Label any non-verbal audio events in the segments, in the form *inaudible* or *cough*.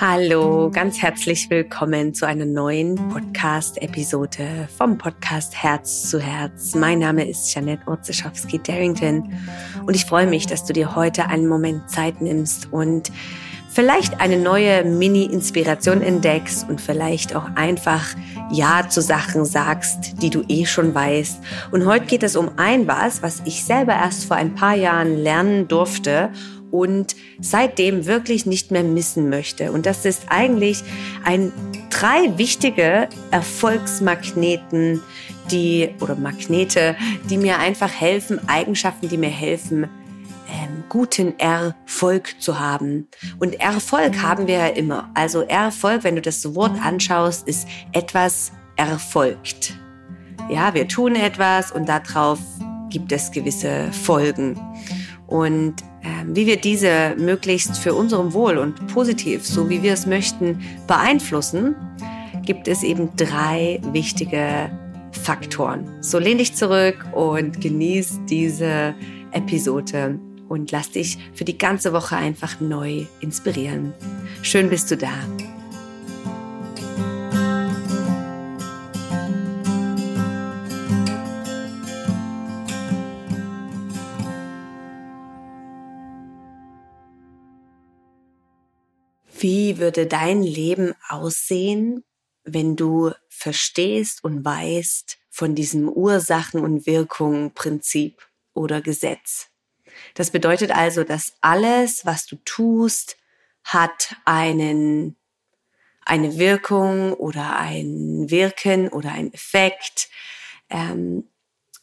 Hallo, ganz herzlich willkommen zu einer neuen Podcast-Episode vom Podcast Herz zu Herz. Mein Name ist Janette Orzeschowski-Darrington und ich freue mich, dass du dir heute einen Moment Zeit nimmst und vielleicht eine neue Mini-Inspiration entdeckst und vielleicht auch einfach Ja zu Sachen sagst, die du eh schon weißt. Und heute geht es um ein was, was ich selber erst vor ein paar Jahren lernen durfte und seitdem wirklich nicht mehr missen möchte. Und das ist eigentlich ein drei wichtige Erfolgsmagneten, die oder Magnete, die mir einfach helfen, Eigenschaften, die mir helfen, ähm, guten Erfolg zu haben. Und Erfolg haben wir ja immer. Also Erfolg, wenn du das Wort anschaust, ist etwas erfolgt. Ja, wir tun etwas und darauf gibt es gewisse Folgen. Und wie wir diese möglichst für unserem Wohl und positiv, so wie wir es möchten, beeinflussen, gibt es eben drei wichtige Faktoren. So lehn dich zurück und genieß diese Episode und lass dich für die ganze Woche einfach neu inspirieren. Schön bist du da. Wie würde dein Leben aussehen, wenn du verstehst und weißt von diesem Ursachen- und Wirkung-Prinzip oder Gesetz? Das bedeutet also, dass alles, was du tust, hat einen, eine Wirkung oder ein Wirken oder ein Effekt. Ähm,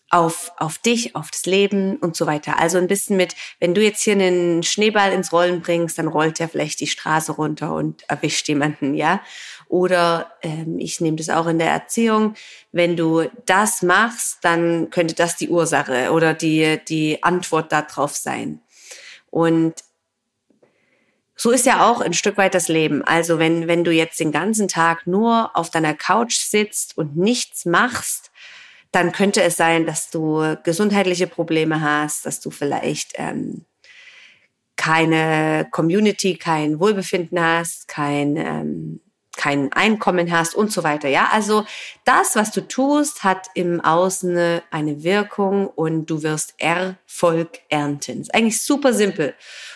auf, auf dich, auf das Leben und so weiter. Also ein bisschen mit, wenn du jetzt hier einen Schneeball ins Rollen bringst, dann rollt er vielleicht die Straße runter und erwischt jemanden, ja. Oder ähm, ich nehme das auch in der Erziehung, wenn du das machst, dann könnte das die Ursache oder die, die Antwort darauf sein. Und so ist ja auch ein Stück weit das Leben. Also wenn, wenn du jetzt den ganzen Tag nur auf deiner Couch sitzt und nichts machst, dann könnte es sein, dass du gesundheitliche Probleme hast, dass du vielleicht ähm, keine Community, kein Wohlbefinden hast, kein, ähm, kein Einkommen hast und so weiter. Ja, also das, was du tust, hat im Außen eine Wirkung und du wirst Erfolg ernten. Ist eigentlich super simpel.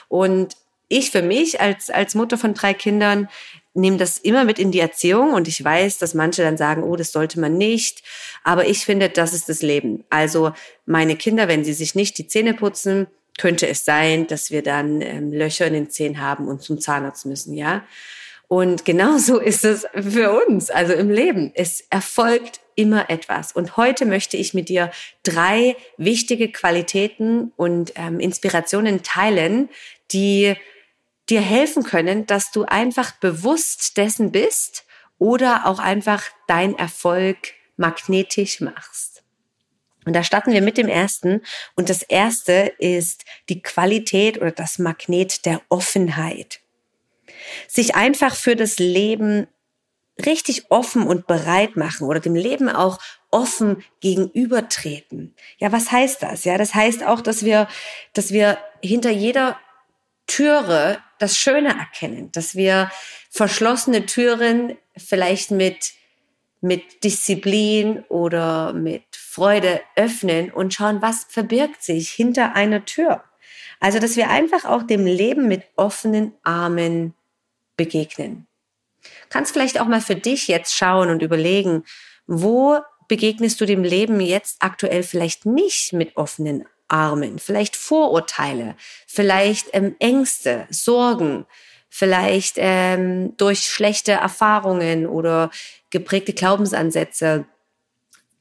Und ich für mich als, als Mutter von drei Kindern nehme das immer mit in die Erziehung und ich weiß, dass manche dann sagen, oh, das sollte man nicht. Aber ich finde, das ist das Leben. Also meine Kinder, wenn sie sich nicht die Zähne putzen, könnte es sein, dass wir dann ähm, Löcher in den Zähnen haben und zum Zahnarzt müssen, ja. Und genauso *laughs* ist es für uns, also im Leben. Es erfolgt immer etwas. Und heute möchte ich mit dir drei wichtige Qualitäten und ähm, Inspirationen teilen, die dir helfen können, dass du einfach bewusst dessen bist oder auch einfach dein Erfolg magnetisch machst. Und da starten wir mit dem ersten. Und das erste ist die Qualität oder das Magnet der Offenheit. Sich einfach für das Leben richtig offen und bereit machen oder dem Leben auch offen gegenübertreten. Ja, was heißt das? Ja, das heißt auch, dass wir, dass wir hinter jeder Türe das Schöne erkennen, dass wir verschlossene Türen vielleicht mit, mit Disziplin oder mit Freude öffnen und schauen, was verbirgt sich hinter einer Tür. Also, dass wir einfach auch dem Leben mit offenen Armen begegnen. Kannst vielleicht auch mal für dich jetzt schauen und überlegen, wo begegnest du dem Leben jetzt aktuell vielleicht nicht mit offenen Armen, vielleicht Vorurteile, vielleicht ähm, Ängste, Sorgen, vielleicht ähm, durch schlechte Erfahrungen oder geprägte Glaubensansätze,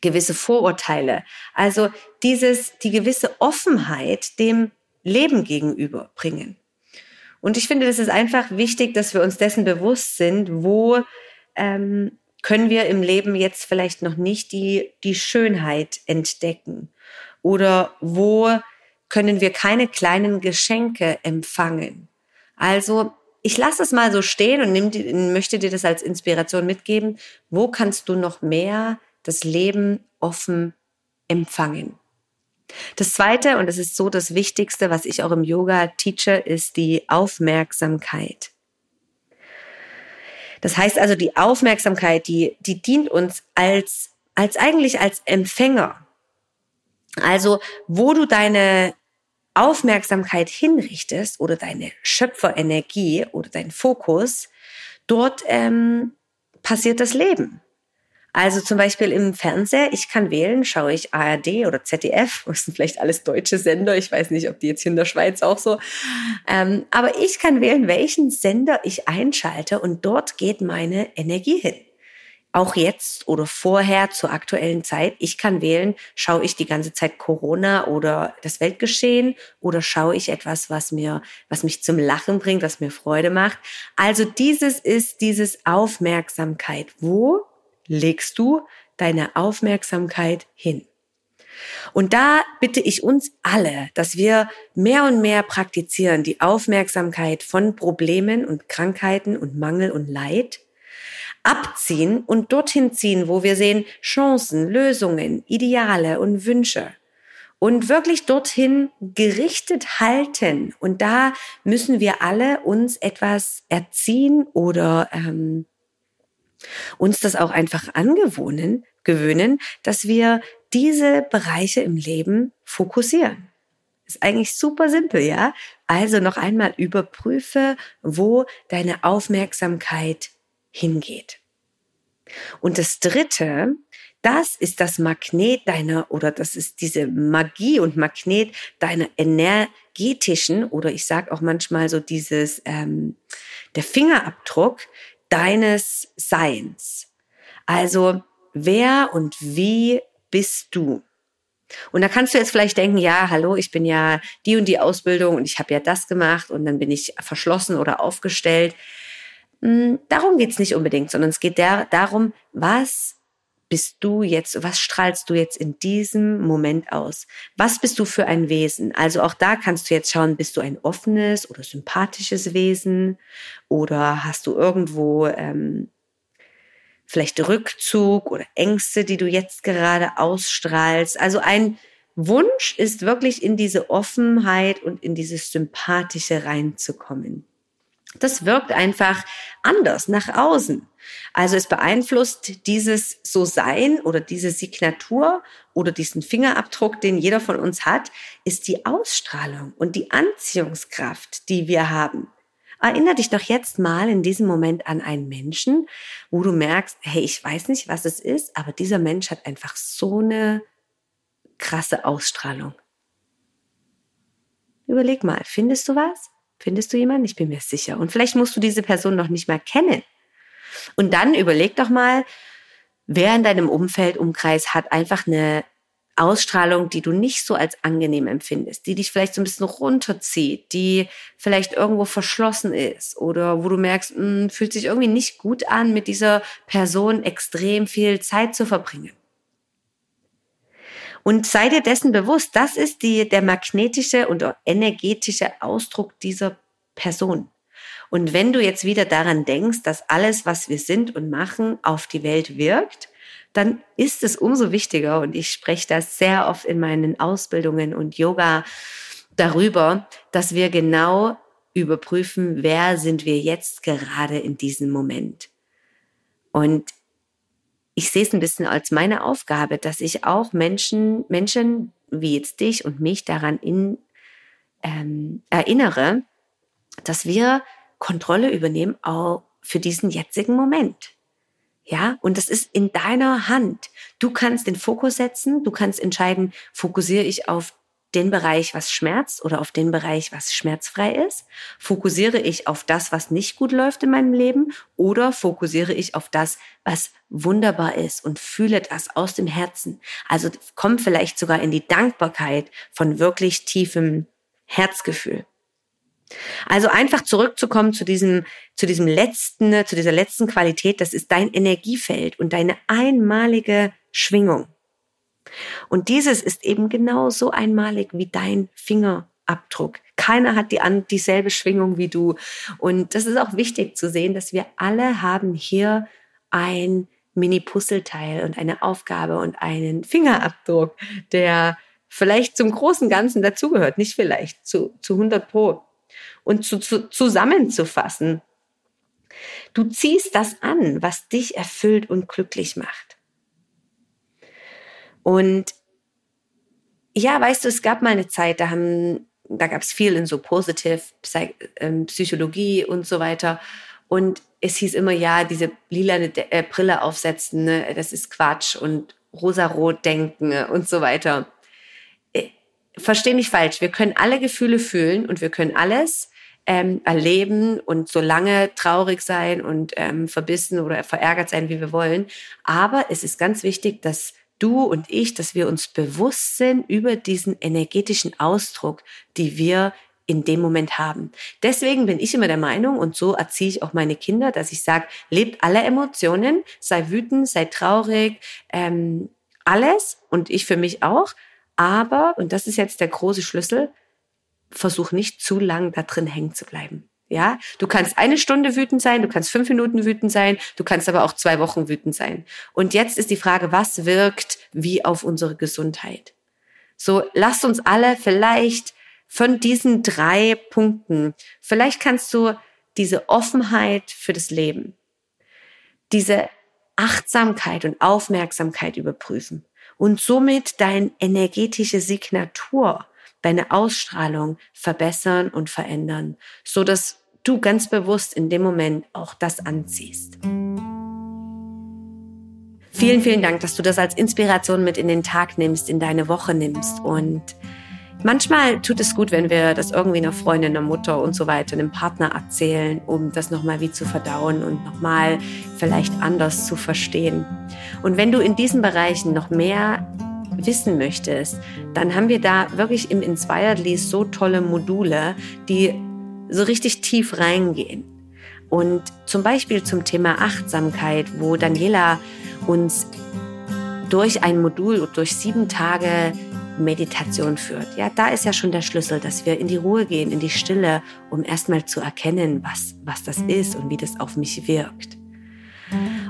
gewisse Vorurteile. Also dieses, die gewisse Offenheit dem Leben gegenüber bringen. Und ich finde, das ist einfach wichtig, dass wir uns dessen bewusst sind, wo ähm, können wir im Leben jetzt vielleicht noch nicht die, die Schönheit entdecken oder wo können wir keine kleinen Geschenke empfangen. Also ich lasse es mal so stehen und nimm, möchte dir das als Inspiration mitgeben. Wo kannst du noch mehr das Leben offen empfangen? Das zweite, und das ist so das Wichtigste, was ich auch im Yoga teache, ist die Aufmerksamkeit. Das heißt also, die Aufmerksamkeit, die, die dient uns als, als eigentlich als Empfänger. Also, wo du deine Aufmerksamkeit hinrichtest oder deine Schöpferenergie oder dein Fokus, dort ähm, passiert das Leben. Also zum Beispiel im Fernseher, ich kann wählen, schaue ich ARD oder ZDF, *laughs* das sind vielleicht alles deutsche Sender, ich weiß nicht, ob die jetzt hier in der Schweiz auch so, ähm, aber ich kann wählen, welchen Sender ich einschalte und dort geht meine Energie hin. Auch jetzt oder vorher zur aktuellen Zeit, ich kann wählen, schaue ich die ganze Zeit Corona oder das Weltgeschehen oder schaue ich etwas, was mir, was mich zum Lachen bringt, was mir Freude macht. Also dieses ist dieses Aufmerksamkeit. Wo legst du deine Aufmerksamkeit hin? Und da bitte ich uns alle, dass wir mehr und mehr praktizieren, die Aufmerksamkeit von Problemen und Krankheiten und Mangel und Leid abziehen und dorthin ziehen, wo wir sehen Chancen, Lösungen, Ideale und Wünsche. Und wirklich dorthin gerichtet halten. Und da müssen wir alle uns etwas erziehen oder ähm, uns das auch einfach angewohnen, gewöhnen, dass wir diese Bereiche im Leben fokussieren. Ist eigentlich super simpel, ja? Also noch einmal überprüfe, wo deine Aufmerksamkeit hingeht. Und das dritte, das ist das Magnet deiner oder das ist diese Magie und Magnet deiner energetischen oder ich sage auch manchmal so dieses ähm, der Fingerabdruck deines Seins. Also wer und wie bist du? Und da kannst du jetzt vielleicht denken, ja, hallo, ich bin ja die und die Ausbildung und ich habe ja das gemacht und dann bin ich verschlossen oder aufgestellt. Hm, darum geht's nicht unbedingt, sondern es geht der, darum, was bist du jetzt, was strahlst du jetzt in diesem Moment aus? Was bist du für ein Wesen? Also auch da kannst du jetzt schauen, bist du ein offenes oder sympathisches Wesen oder hast du irgendwo ähm, vielleicht Rückzug oder Ängste, die du jetzt gerade ausstrahlst? Also ein Wunsch ist wirklich in diese Offenheit und in dieses Sympathische reinzukommen. Das wirkt einfach anders nach außen. Also es beeinflusst dieses So-Sein oder diese Signatur oder diesen Fingerabdruck, den jeder von uns hat, ist die Ausstrahlung und die Anziehungskraft, die wir haben. Erinner dich doch jetzt mal in diesem Moment an einen Menschen, wo du merkst, hey, ich weiß nicht, was es ist, aber dieser Mensch hat einfach so eine krasse Ausstrahlung. Überleg mal, findest du was? Findest du jemanden? Ich bin mir sicher. Und vielleicht musst du diese Person noch nicht mal kennen. Und dann überleg doch mal, wer in deinem Umfeld, Umkreis hat einfach eine Ausstrahlung, die du nicht so als angenehm empfindest, die dich vielleicht so ein bisschen runterzieht, die vielleicht irgendwo verschlossen ist oder wo du merkst, mh, hm, fühlt sich irgendwie nicht gut an, mit dieser Person extrem viel Zeit zu verbringen. Und sei dir dessen bewusst, das ist die, der magnetische und energetische Ausdruck dieser Person. Und wenn du jetzt wieder daran denkst, dass alles, was wir sind und machen, auf die Welt wirkt, dann ist es umso wichtiger, und ich spreche das sehr oft in meinen Ausbildungen und Yoga darüber, dass wir genau überprüfen, wer sind wir jetzt gerade in diesem Moment. Und ich sehe es ein bisschen als meine Aufgabe, dass ich auch Menschen, Menschen wie jetzt dich und mich daran in, ähm, erinnere, dass wir Kontrolle übernehmen auch für diesen jetzigen Moment. Ja, und das ist in deiner Hand. Du kannst den Fokus setzen, du kannst entscheiden, fokussiere ich auf den Bereich, was schmerzt oder auf den Bereich, was schmerzfrei ist? Fokussiere ich auf das, was nicht gut läuft in meinem Leben oder fokussiere ich auf das, was wunderbar ist und fühle das aus dem Herzen? Also komm vielleicht sogar in die Dankbarkeit von wirklich tiefem Herzgefühl. Also einfach zurückzukommen zu diesem, zu diesem letzten, zu dieser letzten Qualität, das ist dein Energiefeld und deine einmalige Schwingung. Und dieses ist eben genau so einmalig wie dein Fingerabdruck. Keiner hat die an, dieselbe Schwingung wie du. Und das ist auch wichtig zu sehen, dass wir alle haben hier ein Mini-Puzzleteil und eine Aufgabe und einen Fingerabdruck, der vielleicht zum großen Ganzen dazugehört, nicht vielleicht, zu, zu 100 Pro. Und zu, zu, zusammenzufassen, Du ziehst das an, was dich erfüllt und glücklich macht. Und ja, weißt du, es gab mal eine Zeit, da da gab es viel in so Positive ähm, Psychologie und so weiter. Und es hieß immer, ja, diese lila äh, Brille aufsetzen, ne, das ist Quatsch und rosarot denken und so weiter. Äh, versteh mich falsch, wir können alle Gefühle fühlen und wir können alles ähm, erleben und so lange traurig sein und ähm, verbissen oder verärgert sein, wie wir wollen. Aber es ist ganz wichtig, dass du und ich, dass wir uns bewusst sind über diesen energetischen Ausdruck, die wir in dem Moment haben. Deswegen bin ich immer der Meinung, und so erziehe ich auch meine Kinder, dass ich sage, lebt alle Emotionen, sei wütend, sei traurig, ähm, alles und ich für mich auch. Aber, und das ist jetzt der große Schlüssel, versuch nicht zu lang da drin hängen zu bleiben. Ja, du kannst eine Stunde wütend sein, du kannst fünf Minuten wütend sein, du kannst aber auch zwei Wochen wütend sein. Und jetzt ist die Frage, was wirkt wie auf unsere Gesundheit? So, lasst uns alle vielleicht von diesen drei Punkten, vielleicht kannst du diese Offenheit für das Leben, diese Achtsamkeit und Aufmerksamkeit überprüfen und somit deine energetische Signatur, deine Ausstrahlung verbessern und verändern, so dass du ganz bewusst in dem Moment auch das anziehst. Vielen, vielen Dank, dass du das als Inspiration mit in den Tag nimmst, in deine Woche nimmst und Manchmal tut es gut, wenn wir das irgendwie einer Freundin, einer Mutter und so weiter, einem Partner erzählen, um das nochmal wie zu verdauen und nochmal vielleicht anders zu verstehen. Und wenn du in diesen Bereichen noch mehr wissen möchtest, dann haben wir da wirklich im Inspiredly so tolle Module, die so richtig tief reingehen. Und zum Beispiel zum Thema Achtsamkeit, wo Daniela uns durch ein Modul, durch sieben Tage Meditation führt. Ja, da ist ja schon der Schlüssel, dass wir in die Ruhe gehen, in die Stille, um erstmal zu erkennen, was, was das ist und wie das auf mich wirkt.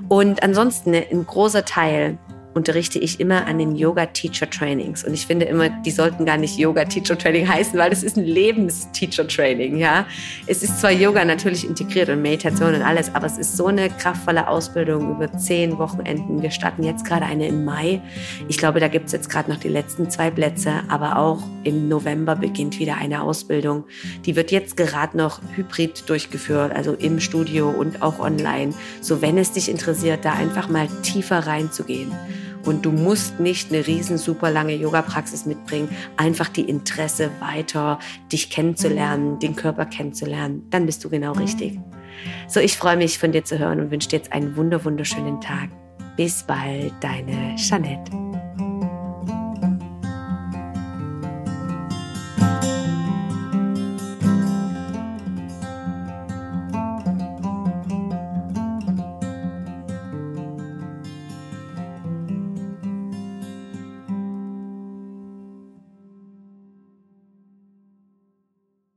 Und ansonsten ein großer Teil unterrichte ich immer an den Yoga Teacher Trainings. Und ich finde immer, die sollten gar nicht Yoga Teacher Training heißen, weil das ist ein Lebensteacher Training, ja. Es ist zwar Yoga natürlich integriert und Meditation und alles, aber es ist so eine kraftvolle Ausbildung über zehn Wochenenden. Wir starten jetzt gerade eine im Mai. Ich glaube, da gibt es jetzt gerade noch die letzten zwei Plätze, aber auch im November beginnt wieder eine Ausbildung. Die wird jetzt gerade noch hybrid durchgeführt, also im Studio und auch online. So, wenn es dich interessiert, da einfach mal tiefer reinzugehen. Und du musst nicht eine riesen super lange Yoga-Praxis mitbringen, einfach die Interesse weiter, dich kennenzulernen, den Körper kennenzulernen. Dann bist du genau richtig. So, ich freue mich von dir zu hören und wünsche dir jetzt einen wunder wunderschönen Tag. Bis bald, deine Jeanette.